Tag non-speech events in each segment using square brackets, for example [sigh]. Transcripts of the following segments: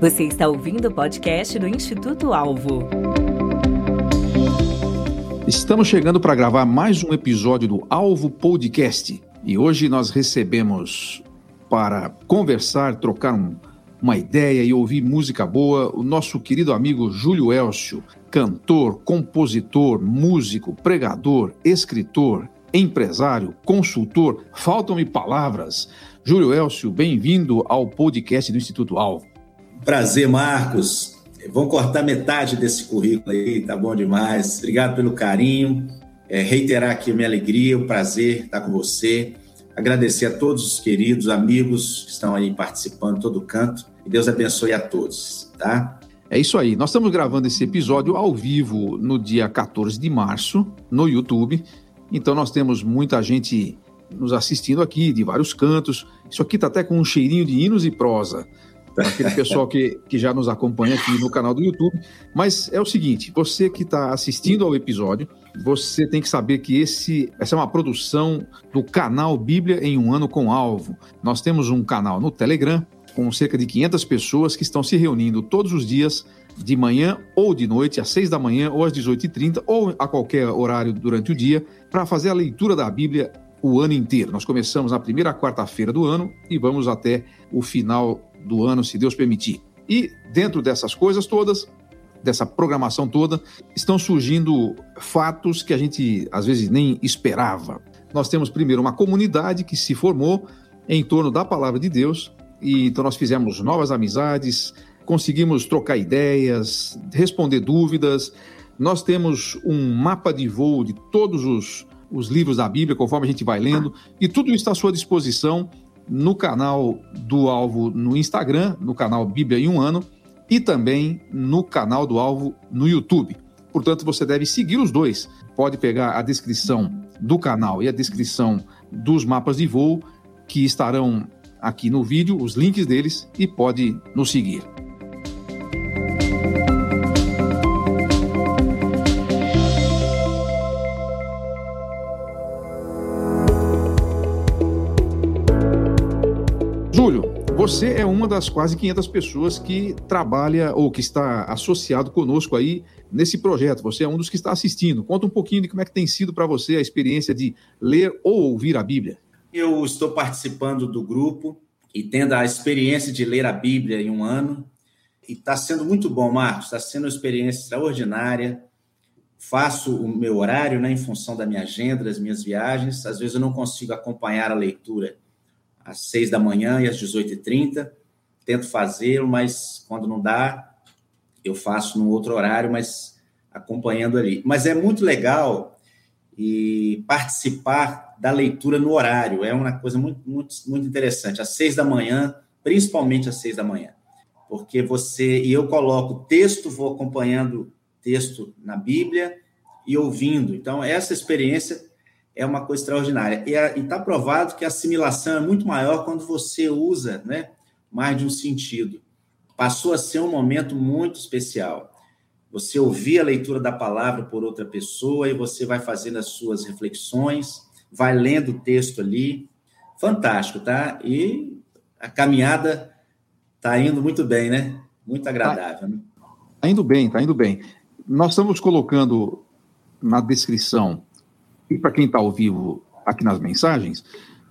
Você está ouvindo o podcast do Instituto Alvo. Estamos chegando para gravar mais um episódio do Alvo Podcast e hoje nós recebemos para conversar, trocar um, uma ideia e ouvir música boa o nosso querido amigo Júlio Elcio, cantor, compositor, músico, pregador, escritor, empresário, consultor. Faltam-me palavras. Júlio Elcio, bem-vindo ao podcast do Instituto Alvo. Prazer, Marcos. Vão cortar metade desse currículo aí, tá bom demais. Obrigado pelo carinho. É, reiterar aqui a minha alegria, o prazer estar com você. Agradecer a todos os queridos amigos que estão aí participando todo canto. E Deus abençoe a todos, tá? É isso aí. Nós estamos gravando esse episódio ao vivo no dia 14 de março, no YouTube. Então nós temos muita gente nos assistindo aqui, de vários cantos. Isso aqui está até com um cheirinho de hinos e prosa aquele pessoal que, que já nos acompanha aqui no canal do YouTube. Mas é o seguinte: você que está assistindo ao episódio, você tem que saber que esse, essa é uma produção do canal Bíblia em um ano com alvo. Nós temos um canal no Telegram com cerca de 500 pessoas que estão se reunindo todos os dias de manhã ou de noite, às 6 da manhã ou às 18h30 ou a qualquer horário durante o dia, para fazer a leitura da Bíblia o ano inteiro. Nós começamos na primeira quarta-feira do ano e vamos até o final do ano, se Deus permitir. E dentro dessas coisas todas, dessa programação toda, estão surgindo fatos que a gente às vezes nem esperava. Nós temos primeiro uma comunidade que se formou em torno da palavra de Deus, e então nós fizemos novas amizades, conseguimos trocar ideias, responder dúvidas. Nós temos um mapa de voo de todos os, os livros da Bíblia, conforme a gente vai lendo, e tudo está à sua disposição no canal do Alvo no Instagram, no canal Bíblia em um ano, e também no canal do Alvo no YouTube. Portanto, você deve seguir os dois. Pode pegar a descrição do canal e a descrição dos mapas de voo que estarão aqui no vídeo, os links deles, e pode nos seguir. Você é uma das quase 500 pessoas que trabalha ou que está associado conosco aí nesse projeto. Você é um dos que está assistindo. Conta um pouquinho de como é que tem sido para você a experiência de ler ou ouvir a Bíblia. Eu estou participando do grupo e tendo a experiência de ler a Bíblia em um ano. E está sendo muito bom, Marcos. Está sendo uma experiência extraordinária. Faço o meu horário né, em função da minha agenda, das minhas viagens. Às vezes eu não consigo acompanhar a leitura às seis da manhã e às 18h30. Tento fazer, mas quando não dá, eu faço num outro horário, mas acompanhando ali. Mas é muito legal e participar da leitura no horário é uma coisa muito, muito, muito interessante. Às seis da manhã, principalmente às seis da manhã, porque você e eu coloco texto, vou acompanhando texto na Bíblia e ouvindo. Então essa experiência é uma coisa extraordinária. E está provado que a assimilação é muito maior quando você usa né, mais de um sentido. Passou a ser um momento muito especial. Você ouvir a leitura da palavra por outra pessoa e você vai fazendo as suas reflexões, vai lendo o texto ali. Fantástico, tá? E a caminhada está indo muito bem, né? Muito agradável. Está né? Tá indo bem, está indo bem. Nós estamos colocando na descrição e para quem está ao vivo aqui nas mensagens,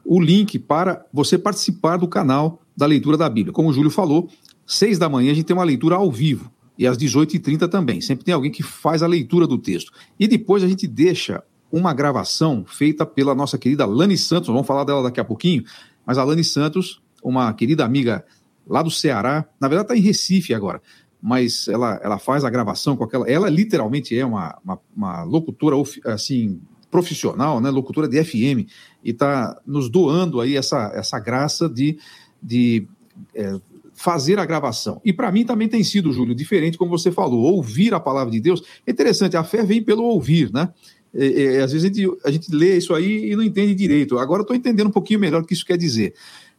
o link para você participar do canal da leitura da Bíblia. Como o Júlio falou, seis da manhã a gente tem uma leitura ao vivo e às 18h30 também. Sempre tem alguém que faz a leitura do texto. E depois a gente deixa uma gravação feita pela nossa querida Lani Santos, vamos falar dela daqui a pouquinho, mas a Lani Santos, uma querida amiga lá do Ceará, na verdade está em Recife agora, mas ela, ela faz a gravação com aquela. Ela literalmente é uma, uma, uma locutora assim profissional, né, locutora de FM, e está nos doando aí essa, essa graça de, de é, fazer a gravação. E para mim também tem sido, Júlio, diferente, como você falou, ouvir a palavra de Deus. É interessante, a fé vem pelo ouvir, né? É, é, às vezes a gente, a gente lê isso aí e não entende direito. Agora estou entendendo um pouquinho melhor o que isso quer dizer.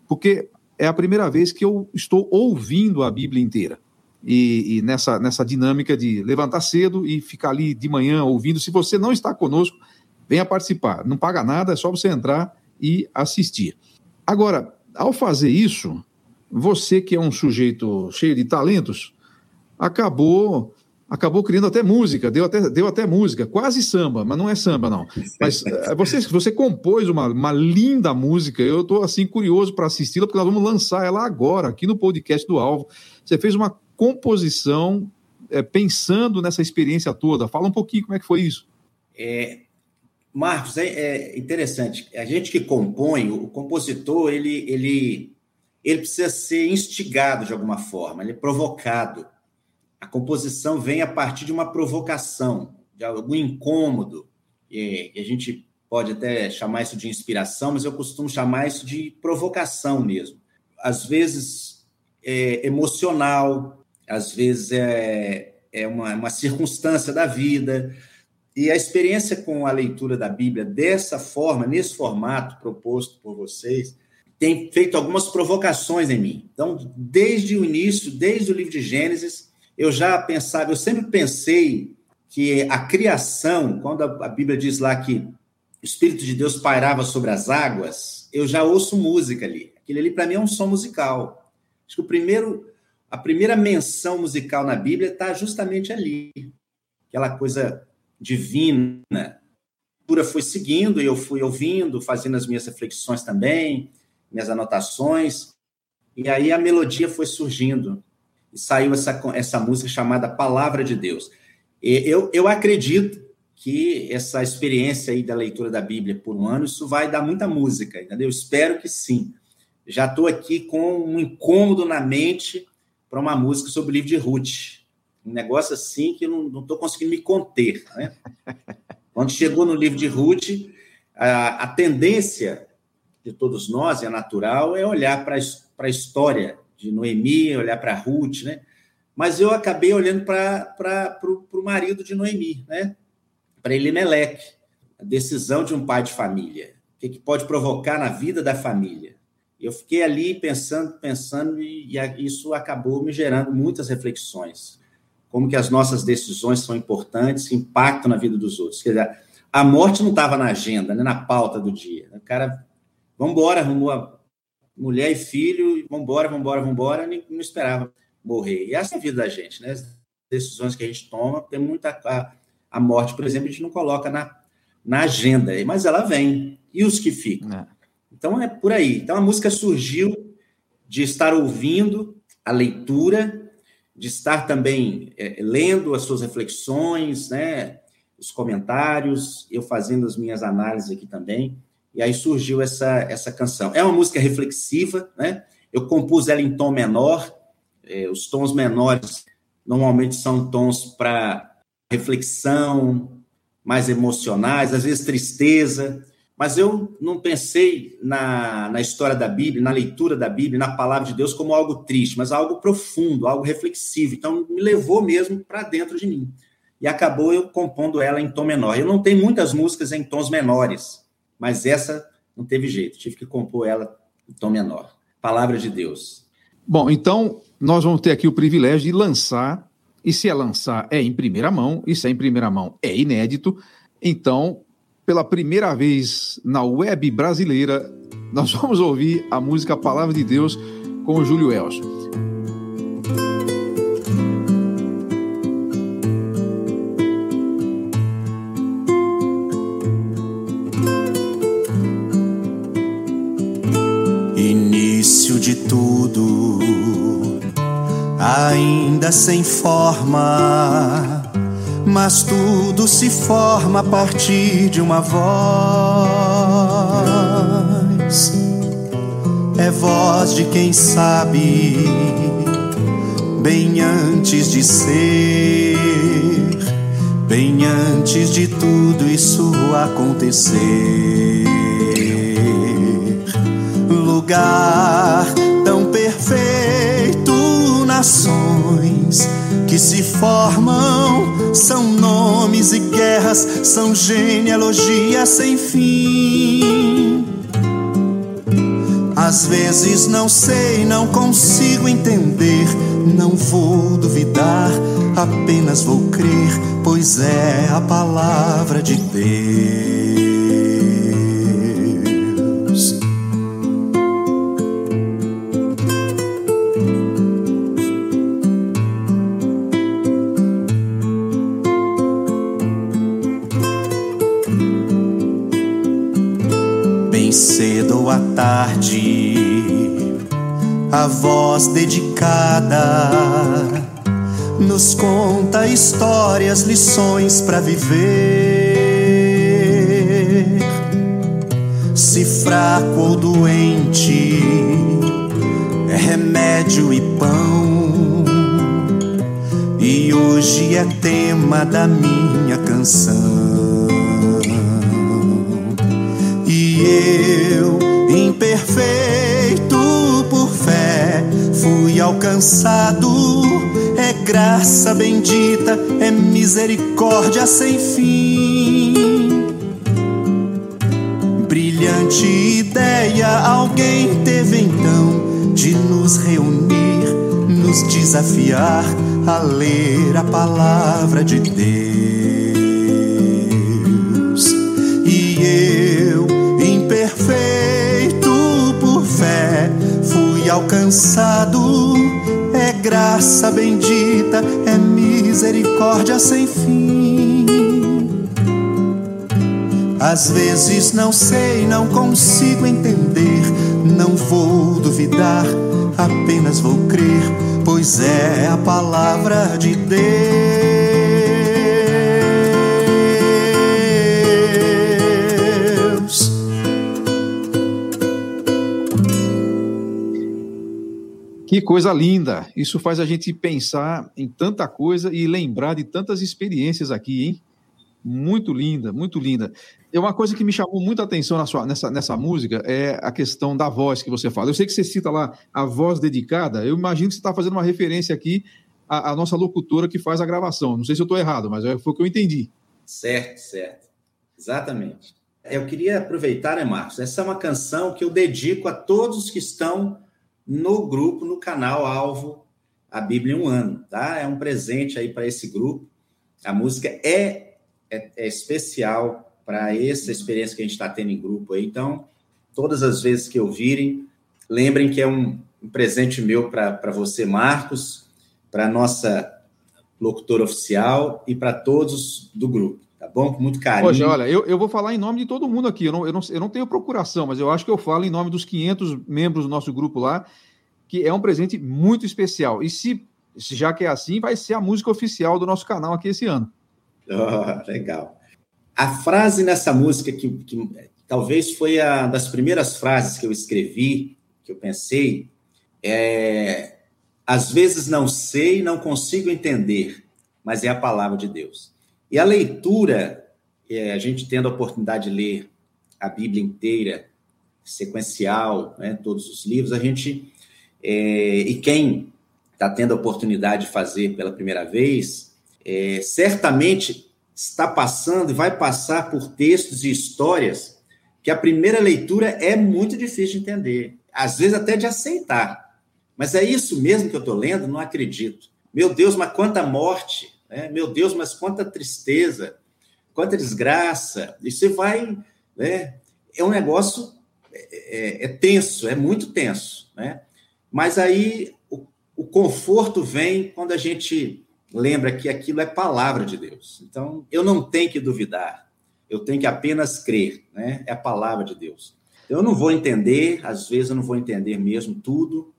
Porque é a primeira vez que eu estou ouvindo a Bíblia inteira. E, e, nessa, nessa dinâmica de levantar cedo e ficar ali de manhã ouvindo. Se você não está conosco, Venha participar. Não paga nada, é só você entrar e assistir. Agora, ao fazer isso, você que é um sujeito cheio de talentos, acabou acabou criando até música, deu até, deu até música, quase samba, mas não é samba, não. Mas eh, você, você compôs uma, uma linda música, eu estou assim curioso para assisti-la, porque nós vamos lançar ela agora, aqui no podcast do Alvo. Você fez uma composição é, pensando nessa experiência toda. Fala um pouquinho como é que foi isso. É, Marcos, é, é interessante. A gente que compõe, o compositor, ele, ele, ele precisa ser instigado de alguma forma, ele é provocado a composição vem a partir de uma provocação, de algum incômodo, e a gente pode até chamar isso de inspiração, mas eu costumo chamar isso de provocação mesmo. Às vezes é emocional, às vezes é, é uma, uma circunstância da vida. E a experiência com a leitura da Bíblia dessa forma, nesse formato proposto por vocês, tem feito algumas provocações em mim. Então, desde o início, desde o livro de Gênesis, eu já pensava, eu sempre pensei que a criação, quando a Bíblia diz lá que o Espírito de Deus pairava sobre as águas, eu já ouço música ali. Aquilo ali, para mim, é um som musical. Acho que o primeiro, a primeira menção musical na Bíblia está justamente ali. Aquela coisa divina. A cultura foi seguindo e eu fui ouvindo, fazendo as minhas reflexões também, minhas anotações. E aí a melodia foi surgindo e saiu essa, essa música chamada Palavra de Deus. E eu, eu acredito que essa experiência aí da leitura da Bíblia por um ano, isso vai dar muita música, entendeu? Eu espero que sim. Já estou aqui com um incômodo na mente para uma música sobre o livro de Ruth. Um negócio assim que eu não estou conseguindo me conter. Né? [laughs] Quando chegou no livro de Ruth, a, a tendência de todos nós, é natural, é olhar para a história de Noemi, olhar para Ruth, né? Mas eu acabei olhando para o marido de Noemi, né? Para Elimeleque, a decisão de um pai de família, o que, que pode provocar na vida da família. Eu fiquei ali pensando, pensando, e, e isso acabou me gerando muitas reflexões. Como que as nossas decisões são importantes, impactam na vida dos outros. Quer dizer, a morte não estava na agenda, né, na pauta do dia. O cara, vamos embora, arrumou a mulher e filho, vambora, vambora, vambora, nem, não esperava morrer. E essa é a vida da gente, né? As decisões que a gente toma, tem muita. A, a morte, por exemplo, a gente não coloca na, na agenda, mas ela vem. E os que ficam? É. Então é por aí. Então a música surgiu de estar ouvindo a leitura, de estar também é, lendo as suas reflexões, né? Os comentários, eu fazendo as minhas análises aqui também. E aí surgiu essa, essa canção. É uma música reflexiva, né? Eu compus ela em tom menor. É, os tons menores normalmente são tons para reflexão, mais emocionais, às vezes tristeza. Mas eu não pensei na, na história da Bíblia, na leitura da Bíblia, na palavra de Deus como algo triste, mas algo profundo, algo reflexivo. Então, me levou mesmo para dentro de mim. E acabou eu compondo ela em tom menor. Eu não tenho muitas músicas em tons menores mas essa não teve jeito, tive que compor ela em tom menor. Palavra de Deus. Bom, então nós vamos ter aqui o privilégio de lançar, e se é lançar é em primeira mão, e se é em primeira mão é inédito. Então, pela primeira vez na web brasileira, nós vamos ouvir a música Palavra de Deus com o Júlio Elcio. ainda sem forma, mas tudo se forma a partir de uma voz. É voz de quem sabe, bem antes de ser, bem antes de tudo isso acontecer. Lugar tão perfeito nações que se formam são nomes e guerras, são genealogias sem fim. Às vezes não sei, não consigo entender, não vou duvidar, apenas vou crer, pois é a palavra de Deus. Voz dedicada nos conta histórias, lições para viver. Se fraco ou doente, é remédio e pão. E hoje é tema da minha canção. E eu, imperfeito alcançado. É graça bendita, é misericórdia sem fim. Brilhante ideia alguém teve então de nos reunir, nos desafiar a ler a palavra de Deus. E eu, imperfeito por fé, fui alcançado. Graça bendita, é misericórdia sem fim. Às vezes não sei, não consigo entender, não vou duvidar, apenas vou crer, pois é a palavra de Deus. Que coisa linda! Isso faz a gente pensar em tanta coisa e lembrar de tantas experiências aqui, hein? Muito linda, muito linda. É uma coisa que me chamou muita atenção sua, nessa, nessa música é a questão da voz que você fala. Eu sei que você cita lá a voz dedicada, eu imagino que você está fazendo uma referência aqui à, à, nossa locutora que faz a gravação. Não sei se eu estou errado, mas foi o que eu entendi. Certo, certo. Exatamente. Eu queria aproveitar, né, Marcos? Essa é uma canção que eu dedico a todos que estão no grupo, no canal Alvo, a Bíblia em um ano, tá? É um presente aí para esse grupo. A música é é, é especial para essa experiência que a gente está tendo em grupo aí. Então, todas as vezes que ouvirem, lembrem que é um, um presente meu para você, Marcos, para nossa locutora oficial e para todos do grupo. Tá bom? Com muito carinho. Hoje, olha, eu, eu vou falar em nome de todo mundo aqui. Eu não, eu, não, eu não tenho procuração, mas eu acho que eu falo em nome dos 500 membros do nosso grupo lá, que é um presente muito especial. E se, já que é assim, vai ser a música oficial do nosso canal aqui esse ano. Oh, [laughs] legal. A frase nessa música que, que talvez foi a das primeiras frases que eu escrevi, que eu pensei, é às vezes não sei, não consigo entender, mas é a palavra de Deus. E a leitura, é, a gente tendo a oportunidade de ler a Bíblia inteira, sequencial, né, todos os livros, a gente é, e quem está tendo a oportunidade de fazer pela primeira vez, é, certamente está passando e vai passar por textos e histórias que a primeira leitura é muito difícil de entender, às vezes até de aceitar. Mas é isso mesmo que eu estou lendo? Não acredito. Meu Deus, mas quanta morte! Né? Meu Deus, mas quanta tristeza! Quanta desgraça! E você vai. Né? É um negócio é, é, é tenso, é muito tenso. Né? Mas aí o, o conforto vem quando a gente lembra que aquilo é palavra de Deus. Então, eu não tenho que duvidar, eu tenho que apenas crer, né? É a palavra de Deus. Eu não vou entender, às vezes eu não vou entender mesmo tudo,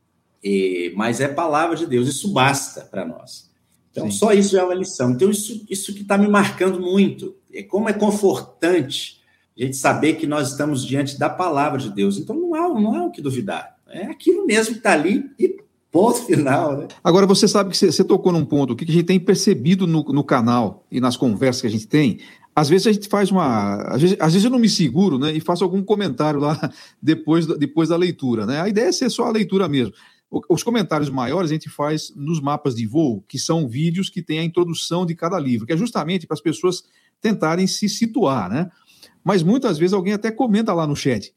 mas é palavra de Deus, isso basta para nós. Então, Sim. só isso é uma lição. Então, isso, isso que está me marcando muito. É como é confortante a gente saber que nós estamos diante da palavra de Deus. Então, não há, não há o que duvidar. É aquilo mesmo que está ali e Ponto final, né? Agora, você sabe que você, tocou num ponto que a gente tem percebido no, no, canal e nas conversas que a gente tem. Às vezes a gente faz uma. Às vezes, às vezes eu não me seguro, né? E faço algum comentário lá [laughs] depois, depois da leitura, né? A ideia é ser só a leitura mesmo. Os comentários maiores a gente faz nos mapas de voo, que são vídeos que têm a introdução de cada livro, que é justamente para as pessoas tentarem se situar, né? Mas muitas vezes alguém até comenta lá no chat.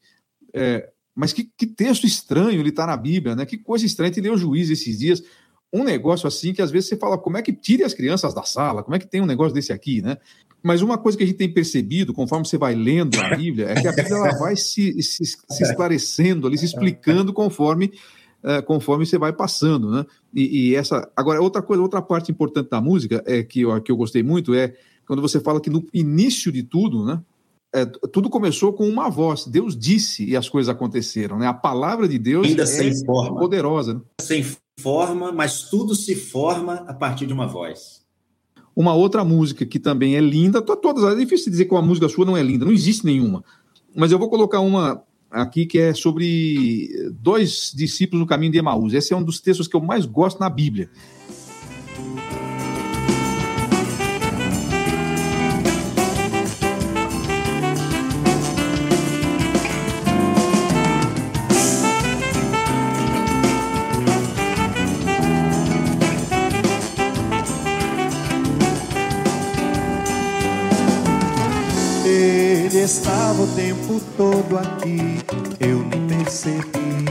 É, mas que, que texto estranho ele está na Bíblia, né? Que coisa estranha. Te leu o juiz esses dias. Um negócio assim que às vezes você fala, como é que tire as crianças da sala? Como é que tem um negócio desse aqui, né? Mas uma coisa que a gente tem percebido, conforme você vai lendo a Bíblia, é que a Bíblia ela vai se, se, se esclarecendo ali, se explicando conforme, uh, conforme você vai passando, né? E, e, essa. Agora, outra coisa, outra parte importante da música é que eu, que eu gostei muito é quando você fala que no início de tudo, né? é, tudo começou com uma voz. Deus disse e as coisas aconteceram. Né? A palavra de Deus Ainda é sem forma. poderosa. Né? Sem forma, mas tudo se forma a partir de uma voz. Uma outra música que também é linda, todas, é difícil dizer que uma música sua não é linda, não existe nenhuma. Mas eu vou colocar uma aqui que é sobre dois discípulos no caminho de Emaús. Esse é um dos textos que eu mais gosto na Bíblia. Estava o tempo todo aqui, eu nem percebi.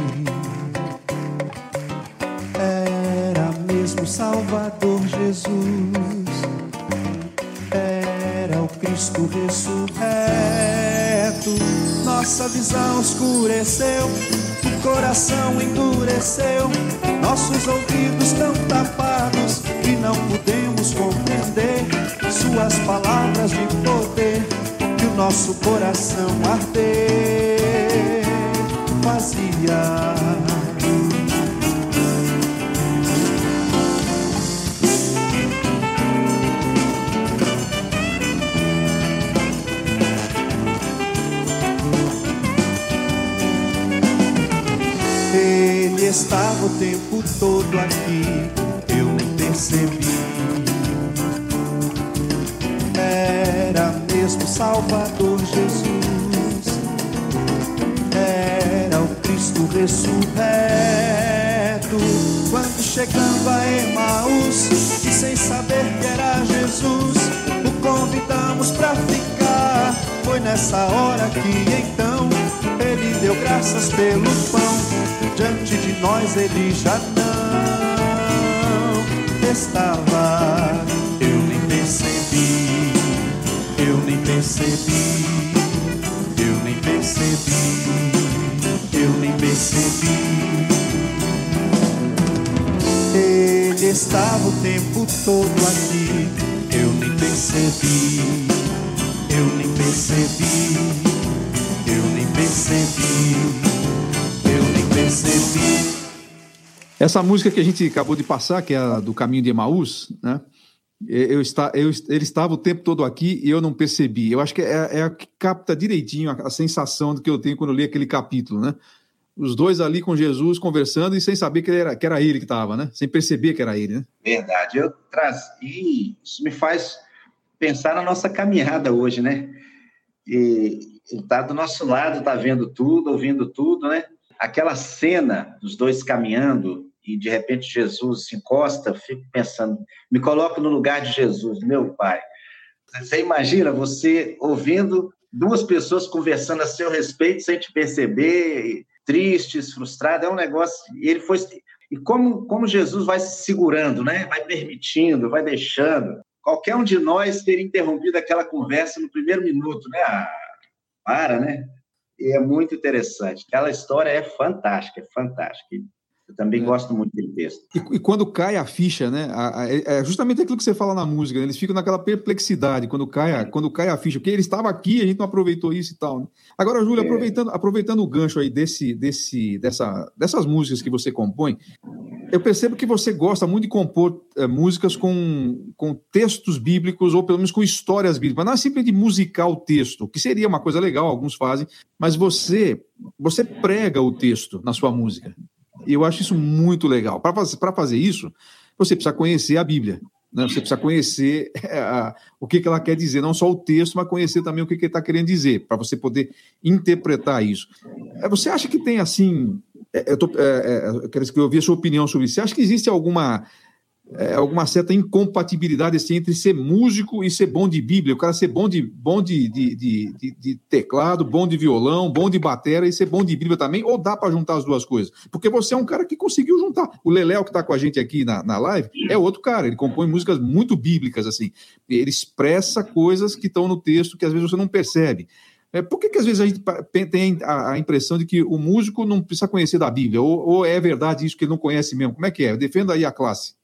Era mesmo Salvador Jesus, era o Cristo ressurreto. Nossa visão escureceu, o coração endureceu, nossos ouvidos estão tapados e não podemos compreender suas palavras de poder nosso coração arder vazia. Ele estava o tempo todo aqui, Salvador Jesus. Era o Cristo ressurreto. Quando chegando a Emaús, e sem saber que era Jesus, o convidamos para ficar. Foi nessa hora que então ele deu graças pelo pão. Diante de nós ele já não estava. Eu nem percebi, eu nem percebi, eu nem percebi. Ele estava o tempo todo aqui, eu nem percebi, eu nem percebi, eu nem percebi, eu nem percebi. Essa música que a gente acabou de passar, que é a do Caminho de Emaús, né? Eu, está, eu, ele estava o tempo todo aqui e eu não percebi. Eu acho que é, é a que capta direitinho a, a, sensação que eu tenho quando eu li aquele capítulo, né? Os dois ali com Jesus conversando e sem saber que era, que era ele que estava, né? Sem perceber que era ele, né? Verdade. Eu traz e isso me faz pensar na nossa caminhada hoje, né? E ele está do nosso lado, está vendo tudo, ouvindo tudo, né? Aquela cena dos dois caminhando e de repente Jesus se encosta, fico pensando, me coloco no lugar de Jesus, meu pai. Você imagina você ouvindo duas pessoas conversando a seu respeito sem te perceber, tristes, frustrados, é um negócio. E ele foi e como como Jesus vai se segurando, né? Vai permitindo, vai deixando. Qualquer um de nós teria interrompido aquela conversa no primeiro minuto, né? Ah, para, né? E é muito interessante. Aquela história é fantástica, é fantástica. Eu também é. gosto muito desse texto. E, e, quando cai a ficha, né? A, a, é justamente aquilo que você fala na música, né? eles ficam naquela perplexidade quando cai, a, quando cai a ficha, porque ele estava aqui, a gente não aproveitou isso e tal. Né? Agora, Júlio, é. aproveitando, aproveitando o gancho aí desse, desse, dessa, dessas músicas que você compõe, eu percebo que você gosta muito de compor é, músicas com, com textos bíblicos, ou pelo menos com histórias bíblicas. Não é simplesmente musicar o texto, que seria uma coisa legal, alguns fazem, mas você, você prega o texto na sua música. Eu acho isso muito legal. Para fazer, fazer isso, você precisa conhecer a Bíblia. Né? Você precisa conhecer é, a, o que, que ela quer dizer, não só o texto, mas conhecer também o que, que ele está querendo dizer, para você poder interpretar isso. É, você acha que tem assim. É, eu, tô, é, eu quero ouvir a sua opinião sobre isso. Você acha que existe alguma é, alguma certa incompatibilidade assim, entre ser músico e ser bom de Bíblia. O cara ser bom de, bom de, de, de, de teclado, bom de violão, bom de bateria e ser bom de Bíblia também, ou dá para juntar as duas coisas? Porque você é um cara que conseguiu juntar. O Leléo, que está com a gente aqui na, na live, é outro cara. Ele compõe músicas muito bíblicas, assim. Ele expressa coisas que estão no texto que às vezes você não percebe. É, por que, que às vezes a gente tem a, a, impressão de que o músico não precisa conhecer da Bíblia? Ou, ou é verdade isso que ele não conhece mesmo? Como é que é? Defenda aí a classe.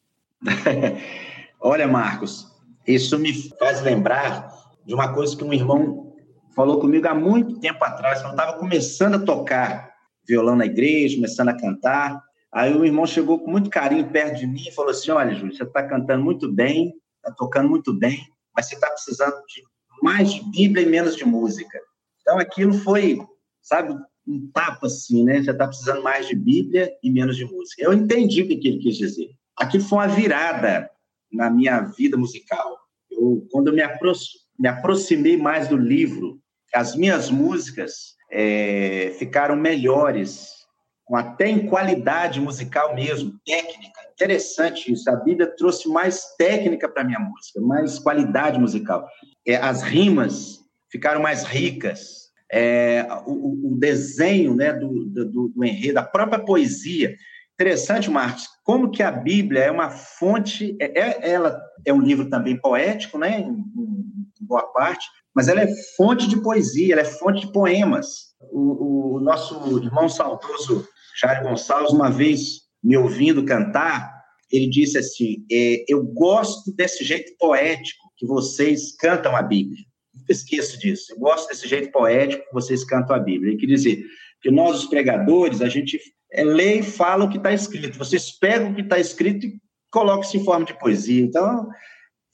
[laughs] Olha, Marcos, isso me faz lembrar de uma coisa que um irmão falou comigo há muito tempo atrás, quando eu estava começando a tocar violão na igreja, começando a cantar. Aí o irmão chegou com muito carinho perto de mim e falou assim: Olha, Júlio, você está cantando muito bem, está tocando muito bem, mas você está precisando de mais de Bíblia e menos de música. Então aquilo foi, sabe, um tapa assim, né? Você está precisando mais de Bíblia e menos de música. Eu entendi o que ele quis dizer. Aquilo foi uma virada na minha vida musical. Eu, quando eu me, apro me aproximei mais do livro, as minhas músicas é, ficaram melhores, até em qualidade musical mesmo, técnica. Interessante isso. A Bíblia trouxe mais técnica para minha música, mais qualidade musical. É, as rimas ficaram mais ricas. É, o, o, desenho né, do, do, do enredo, a própria poesia. Interessante, Marcos, como que a Bíblia é uma fonte, é, é ela é um livro também poético, né, em, em boa parte, mas ela é fonte de poesia, ela é fonte de poemas. O, o nosso irmão saudoso Jair Gonçalves, uma vez me ouvindo cantar, ele disse assim: é, Eu gosto desse jeito poético que vocês cantam a Bíblia. Não esqueço disso. Eu gosto desse jeito poético que vocês cantam a Bíblia. Ele quer dizer que nós, os pregadores, a gente é, lê e fala o que está escrito. Vocês pegam o que está escrito e colocam isso em forma de poesia. Então,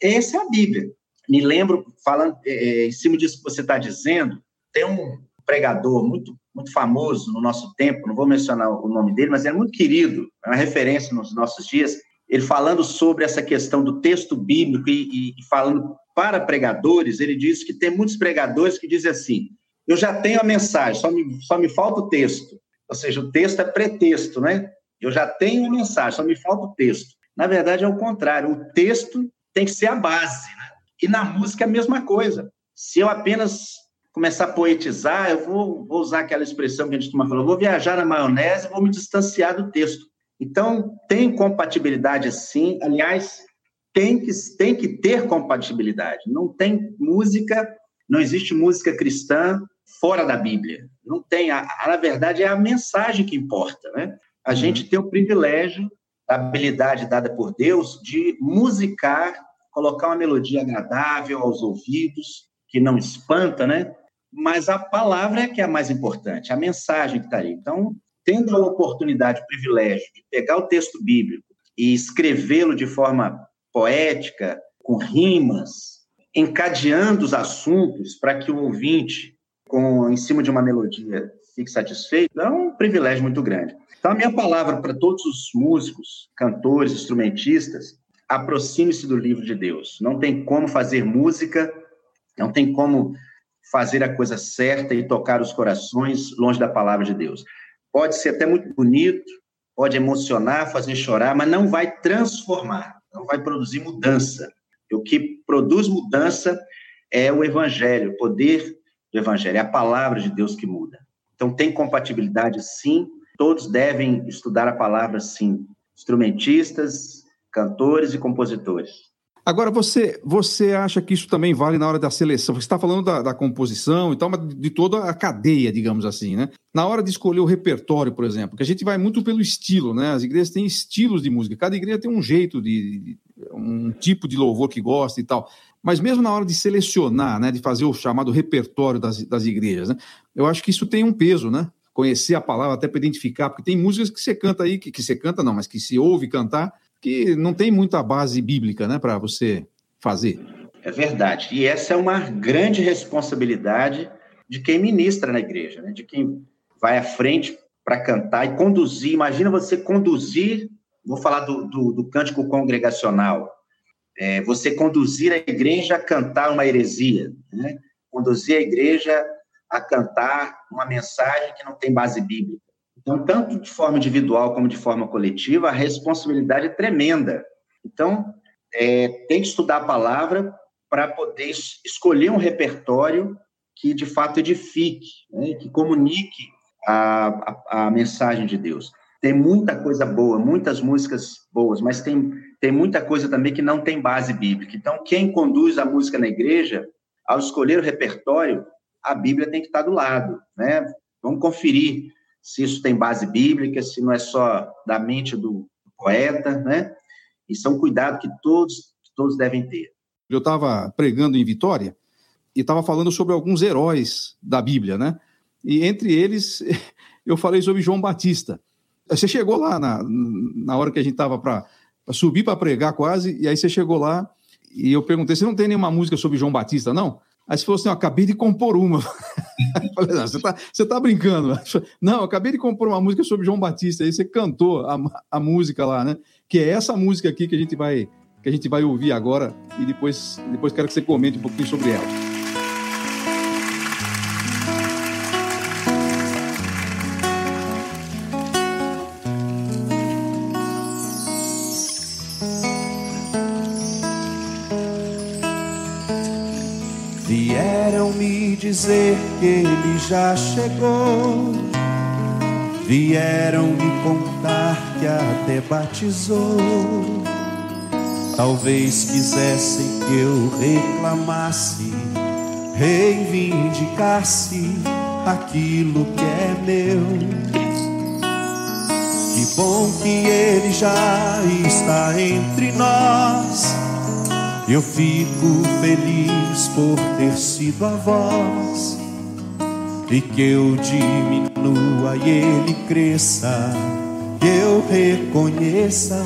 essa é a Bíblia. Me lembro, falando é, é, em cima disso que você está dizendo, tem um pregador muito, muito famoso no nosso tempo, não vou mencionar o nome dele, mas é muito querido, é uma referência nos nossos dias, ele falando sobre essa questão do texto bíblico e, e, e falando para pregadores, ele diz que tem muitos pregadores que dizem assim, eu já tenho a mensagem, só me, só me falta o texto. Ou seja, o texto é pretexto, né? Eu já tenho a mensagem, só me falta o texto. Na verdade, é o contrário. O texto tem que ser a base. Né? E na música é a mesma coisa. Se eu apenas começar a poetizar, eu vou, vou usar aquela expressão que a gente costuma falar, vou viajar na maionese, vou me distanciar do texto. Então, tem compatibilidade sim. Aliás, tem que, tem que ter compatibilidade. Não tem música, não existe música cristã fora da Bíblia. Não tem. A, a, na verdade, é a mensagem que importa. Né? A uhum. gente tem o privilégio, a habilidade dada por Deus de musicar, colocar uma melodia agradável aos ouvidos, que não espanta, né? Mas a palavra é que é a mais importante, a mensagem que está aí. Então, tendo a oportunidade, o privilégio de pegar o texto bíblico e escrevê-lo de forma poética, com rimas, encadeando os assuntos para que o ouvinte com, em cima de uma melodia, fique satisfeito, é um privilégio muito grande. Então, a minha palavra para todos os músicos, cantores, instrumentistas, aproxime-se do livro de Deus. Não tem como fazer música, não tem como fazer a coisa certa e tocar os corações longe da palavra de Deus. Pode ser até muito bonito, pode emocionar, fazer chorar, mas não vai transformar, não vai produzir mudança. O que produz mudança é o evangelho, poder do Evangelho, é a palavra de Deus que muda. Então, tem compatibilidade, sim, todos devem estudar a palavra, sim, instrumentistas, cantores e compositores. Agora, você, você acha que isso também vale na hora da seleção? Você está falando da, da, composição e tal, mas de toda a cadeia, digamos assim, né? Na hora de escolher o repertório, por exemplo, que a gente vai muito pelo estilo, né? As igrejas têm estilos de música, cada igreja tem um jeito de, um tipo de louvor que gosta e tal. Mas mesmo na hora de selecionar, né, de fazer o chamado repertório das, das igrejas, né, eu acho que isso tem um peso, né? Conhecer a palavra até para identificar, porque tem músicas que você canta aí, que, que você canta não, mas que se ouve cantar, que não tem muita base bíblica, né, para você fazer. É verdade. E essa é uma grande responsabilidade de quem ministra na igreja, né? de quem vai à frente para cantar e conduzir. Imagina você conduzir, vou falar do, do, do cântico congregacional, é, você conduzir a igreja a cantar uma heresia, né? conduzir a igreja a cantar uma mensagem que não tem base bíblica. Então, tanto de forma individual como de forma coletiva, a responsabilidade é tremenda. Então, é, tem que estudar a palavra para poder escolher um repertório que de fato edifique, né? que comunique a, a, a mensagem de Deus. Tem muita coisa boa, muitas músicas boas, mas tem tem muita coisa também que não tem base bíblica. Então, quem conduz a música na igreja, ao escolher o repertório, a Bíblia tem que estar do lado, né? Vamos conferir se isso tem base bíblica, se não é só da mente do poeta, né? Isso é um cuidado que todos, todos devem ter. Eu estava pregando em Vitória e estava falando sobre alguns heróis da Bíblia, né? E entre eles, [laughs] eu falei sobre João Batista. Você chegou lá na, na hora que a gente estava para subir para pregar quase, e aí você chegou lá e eu perguntei: você não tem nenhuma música sobre João Batista, não? Aí você falou assim: eu acabei de compor uma. [laughs] falei, não, você está você tá brincando. Não, eu acabei de compor uma música sobre João Batista. Aí você cantou a, a música lá, né? Que é essa música aqui que a gente vai, que a gente vai ouvir agora, e depois, depois quero que você comente um pouquinho sobre ela. Dizer que ele já chegou. Vieram me contar que até batizou. Talvez quisessem que eu reclamasse, reivindicasse aquilo que é meu. Que bom que ele já está entre nós eu fico feliz por ter sido a voz e que eu diminua e ele cresça, que eu reconheça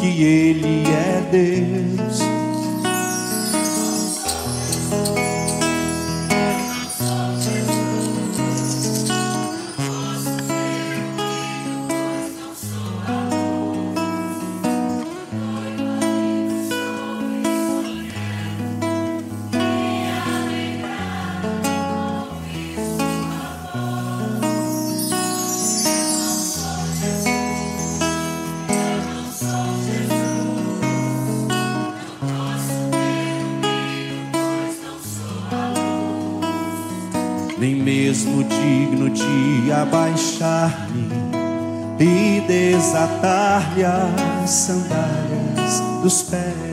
que ele é Deus. E desatar-lhe as sandálias dos pés.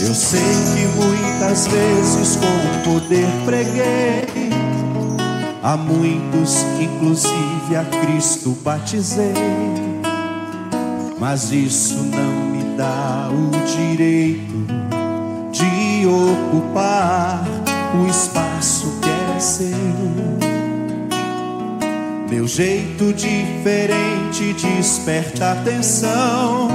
Eu sei que muitas vezes com poder preguei, a muitos, inclusive a Cristo, batizei, mas isso não me dá o direito de ocupar o espaço que é seu. Meu jeito diferente desperta atenção.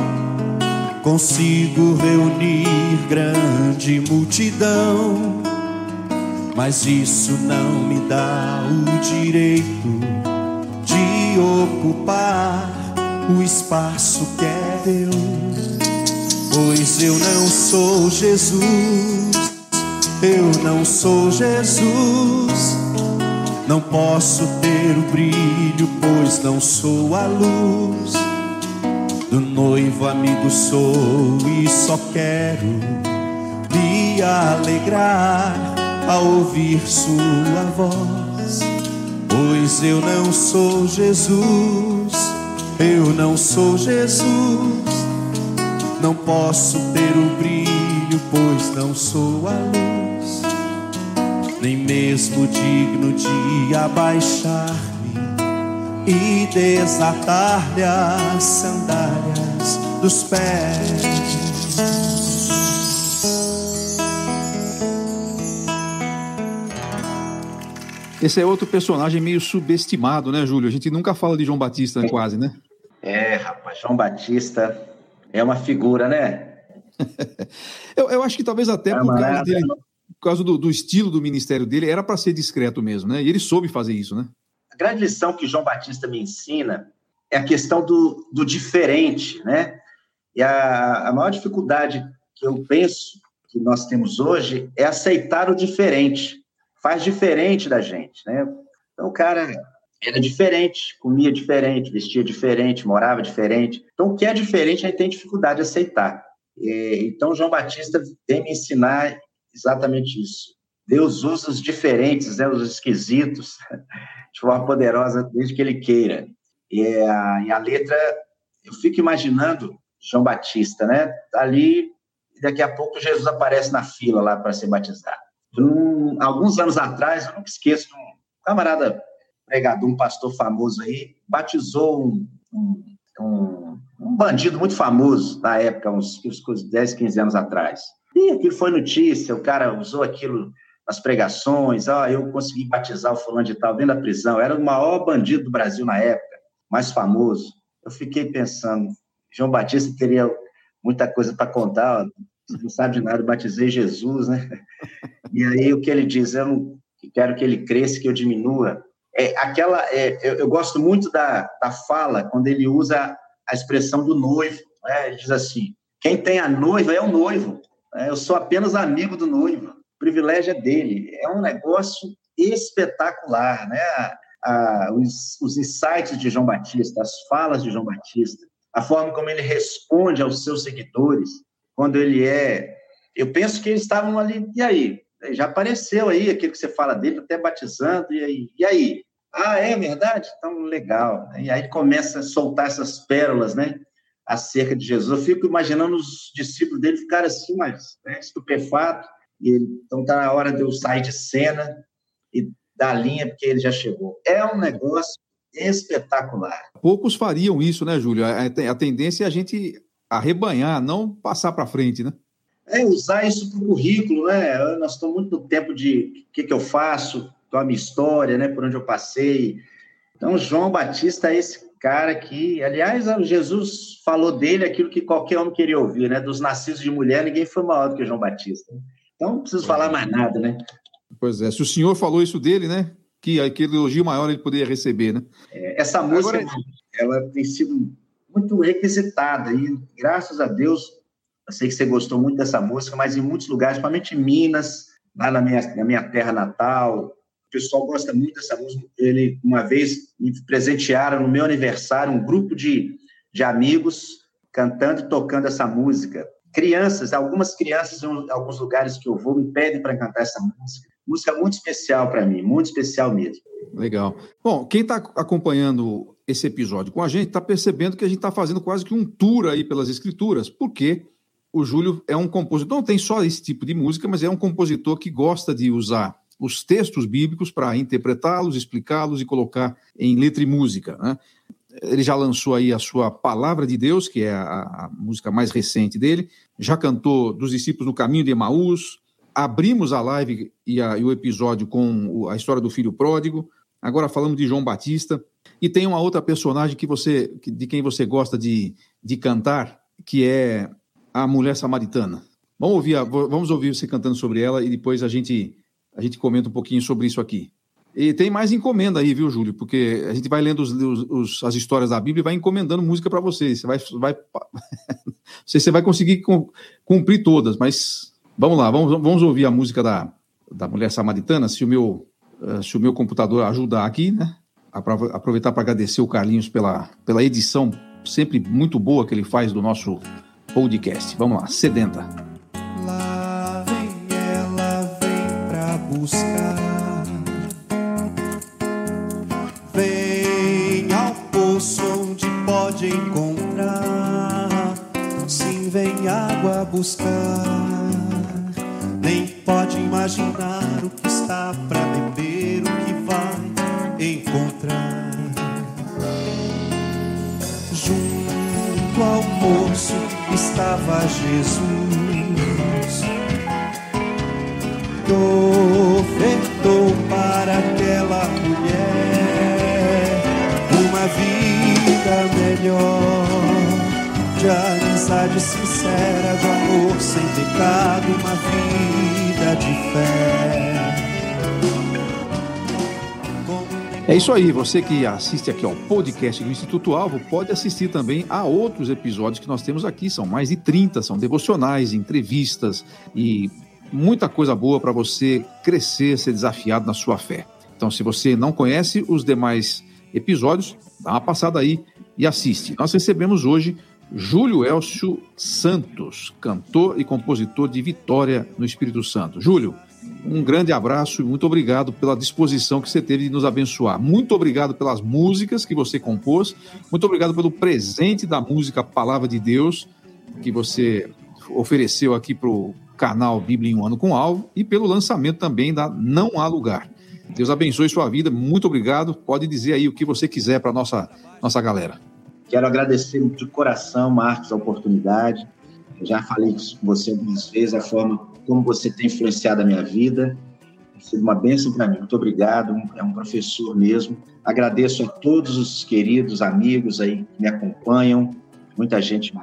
Consigo reunir grande multidão, mas isso não me dá o direito de ocupar o espaço que é Deus. Pois eu não sou Jesus, eu não sou Jesus não posso ter o brilho, pois não sou a luz. Do noivo amigo sou e só quero me alegrar ao ouvir sua voz. Pois eu não sou Jesus, eu não sou Jesus. Não posso ter o brilho, pois não sou a luz nem mesmo digno de abaixar-me e desatar-lhe as sandálias dos pés. Esse é outro personagem meio subestimado, né, Júlio? A gente nunca fala de João Batista, quase, né? É, rapaz, João Batista é uma figura, né? [laughs] eu, eu, acho que talvez até por causa dele por causa do, do estilo do ministério dele, era para ser discreto mesmo, né? E ele soube fazer isso, né? A grande lição que João Batista me ensina é a questão do, do diferente, né? E a, a maior dificuldade que eu penso que nós temos hoje é aceitar o diferente. Faz diferente da gente, né? Então, o cara era diferente, comia diferente, vestia diferente, morava diferente. Então, o que é diferente, a gente tem dificuldade de aceitar. Então, João Batista vem me ensinar exatamente isso. Deus usa os diferentes, né, os esquisitos, de forma poderosa, desde que Ele queira. E a, e a letra, eu fico imaginando João Batista, né? Ali, daqui a pouco Jesus aparece na fila lá para ser batizado. Um, alguns anos atrás, eu nunca esqueço, um camarada pregador, um pastor famoso aí, batizou um, um, um um bandido muito famoso na época, uns, uns 10, 15 anos atrás. E aquilo foi notícia, o cara usou aquilo nas pregações, ah, eu consegui batizar o fulano de tal dentro da prisão, era o maior bandido do Brasil na época, mais famoso. Eu fiquei pensando, João Batista teria muita coisa para contar, não sabe de nada, batizei Jesus, né? E aí o que ele diz, eu não quero que ele cresça, que eu diminua. É aquela, é, eu, eu, gosto muito da, da fala quando ele usa a expressão do noivo. Né? Ele diz assim: quem tem a noiva é o noivo. Né? Eu sou apenas amigo do noivo. O privilégio é dele. É um negócio espetacular, né? A, a, os, os insights de João Batista, as falas de João Batista, a forma como ele responde aos seus seguidores, quando ele é. Eu penso que eles estavam ali, e aí? Já apareceu aí aquilo que você fala dele, até batizando, e aí? E aí? Ah, é verdade? Então, legal. E aí começa a soltar essas pérolas, né? Acerca de Jesus. Eu fico imaginando os discípulos dele ficarem assim, mas né, estupefato. E ele, então, tá na hora de eu sair de cena e dar linha, porque ele já chegou. É um negócio espetacular. Poucos fariam isso, né, Júlio? A, tendência é a gente arrebanhar, não passar para frente, né? É usar isso para o currículo, né? Nós estamos muito no tempo de o que, que eu faço, a minha história, né, por onde eu passei. Então, João Batista é esse cara que, aliás, Jesus falou dele aquilo que qualquer homem queria ouvir, né? Dos nascidos de mulher, ninguém foi maior do que João Batista. Então, não preciso falar mais nada, né? Pois é, se o senhor falou isso dele, né? Que aquele elogio maior ele poderia receber, né? É, essa música, Agora... ela tem sido muito requisitada e, graças a Deus, eu sei que você gostou muito dessa música, mas em muitos lugares, principalmente em Minas, lá na minha, na minha terra natal, pessoal gosta muito dessa música. Ele, uma vez, me presentearam no meu aniversário um grupo de, de amigos cantando e tocando essa música. Crianças, algumas crianças em alguns lugares que eu vou me pedem para cantar essa música. Música muito especial para mim, muito especial mesmo. Legal. Bom, quem está acompanhando esse episódio com a gente está percebendo que a gente está fazendo quase que um tour aí pelas escrituras, porque o Júlio é um compositor, não tem só esse tipo de música, mas é um compositor que gosta de usar os textos bíblicos para interpretá-los, explicá-los e colocar em letra e música. Né? Ele já lançou aí a sua Palavra de Deus, que é a, a música mais recente dele, já cantou dos discípulos no caminho de Emaús, abrimos a live e, a, e o episódio com a história do filho pródigo, agora falamos de João Batista, e tem uma outra personagem que você, de quem você gosta de, de cantar, que é a mulher samaritana. Vamos ouvir, vamos ouvir você cantando sobre ela e depois a gente a gente comenta um pouquinho sobre isso aqui. E tem mais encomenda aí, viu, Júlio? Porque a gente vai lendo os, os, as histórias da Bíblia e vai encomendando música para você. Você vai, vai [laughs] não sei se você vai conseguir cumprir todas, mas vamos lá, vamos, vamos ouvir a música da, da mulher samaritana. Se o meu eh, se o meu computador ajudar aqui, né? Aproveitar para agradecer o Carlinhos pela, pela edição sempre muito boa que ele faz do nosso podcast. Vamos lá, sedenta. Buscar. Vem ao poço onde pode encontrar. Sim, vem água buscar. Nem pode imaginar o que está para beber, o que vai encontrar. Junto ao poço estava Jesus ofertou melhor, de amizade sincera, do amor sem pecado, uma vida de fé. É isso aí, você que assiste aqui ao podcast do Instituto Alvo pode assistir também a outros episódios que nós temos aqui, são mais de 30, são devocionais, entrevistas e muita coisa boa para você crescer, ser desafiado na sua fé. Então, se você não conhece os demais episódios, dá uma passada aí e assiste. Nós recebemos hoje Júlio Elcio Santos, cantor e compositor de Vitória no Espírito Santo. Júlio, um grande abraço e muito obrigado pela disposição que você teve de nos abençoar. Muito obrigado pelas músicas que você compôs, muito obrigado pelo presente da música Palavra de Deus que você ofereceu aqui para o canal Bíblia em um ano com alvo e pelo lançamento também da Não Há Lugar. Deus abençoe sua vida, muito obrigado. Pode dizer aí o que você quiser para nossa nossa galera. Quero agradecer de coração, Marcos, a oportunidade. Eu já falei com você algumas vezes, a forma como você tem influenciado a minha vida. Sido uma bênção para mim. Muito obrigado. É um professor mesmo. Agradeço a todos os queridos amigos aí que me acompanham, muita gente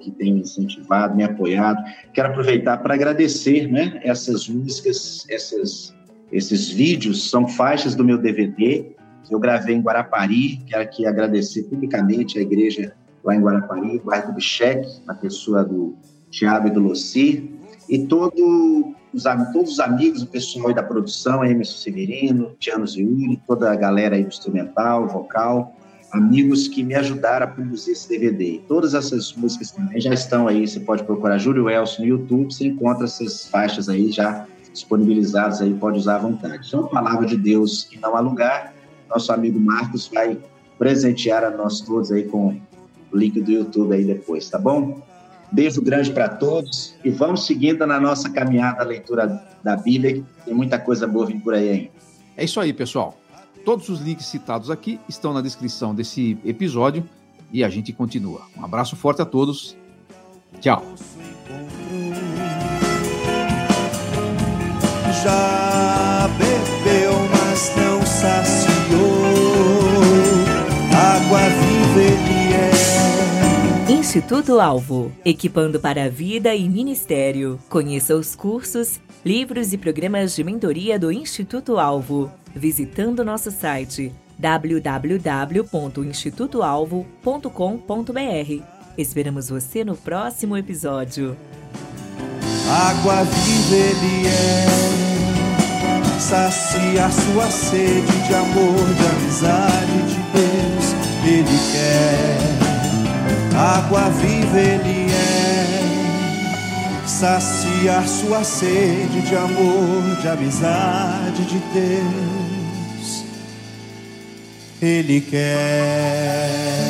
que tem me incentivado, me apoiado. Quero aproveitar para agradecer, né? Essas músicas, essas, esses vídeos são faixas do meu DVD. Eu gravei em Guarapari. Quero aqui agradecer publicamente a igreja lá em Guarapari, do Bicheque, na pessoa do Tiago e do Luci, e todo os, todos os amigos, o pessoal aí da produção, Emerson Severino, Tiano Ziuri, toda a galera aí instrumental, vocal, amigos que me ajudaram a produzir esse DVD. Todas essas músicas também já estão aí, você pode procurar Júlio Elson no YouTube, você encontra essas faixas aí já disponibilizadas aí, pode usar à vontade. São palavra de Deus e não há lugar. Nosso amigo Marcos vai presentear a nós todos aí com o link do YouTube aí depois, tá bom? Beijo grande para todos e vamos seguindo na nossa caminhada leitura da Bíblia, tem muita coisa boa vindo por aí ainda. É isso aí, pessoal. Todos os links citados aqui estão na descrição desse episódio e a gente continua. Um abraço forte a todos. Tchau. Já bebeu, mas não saciou. Água viva ele é. Instituto Alvo, equipando para a vida e ministério. Conheça os cursos, livros e programas de mentoria do Instituto Alvo, visitando nosso site www.institutoalvo.com.br. Esperamos você no próximo episódio. Água viva ele é, sacia sua sede de amor, de amizade de Deus, ele quer. Água viva ele é, saciar sua sede de amor, de amizade de Deus, ele quer.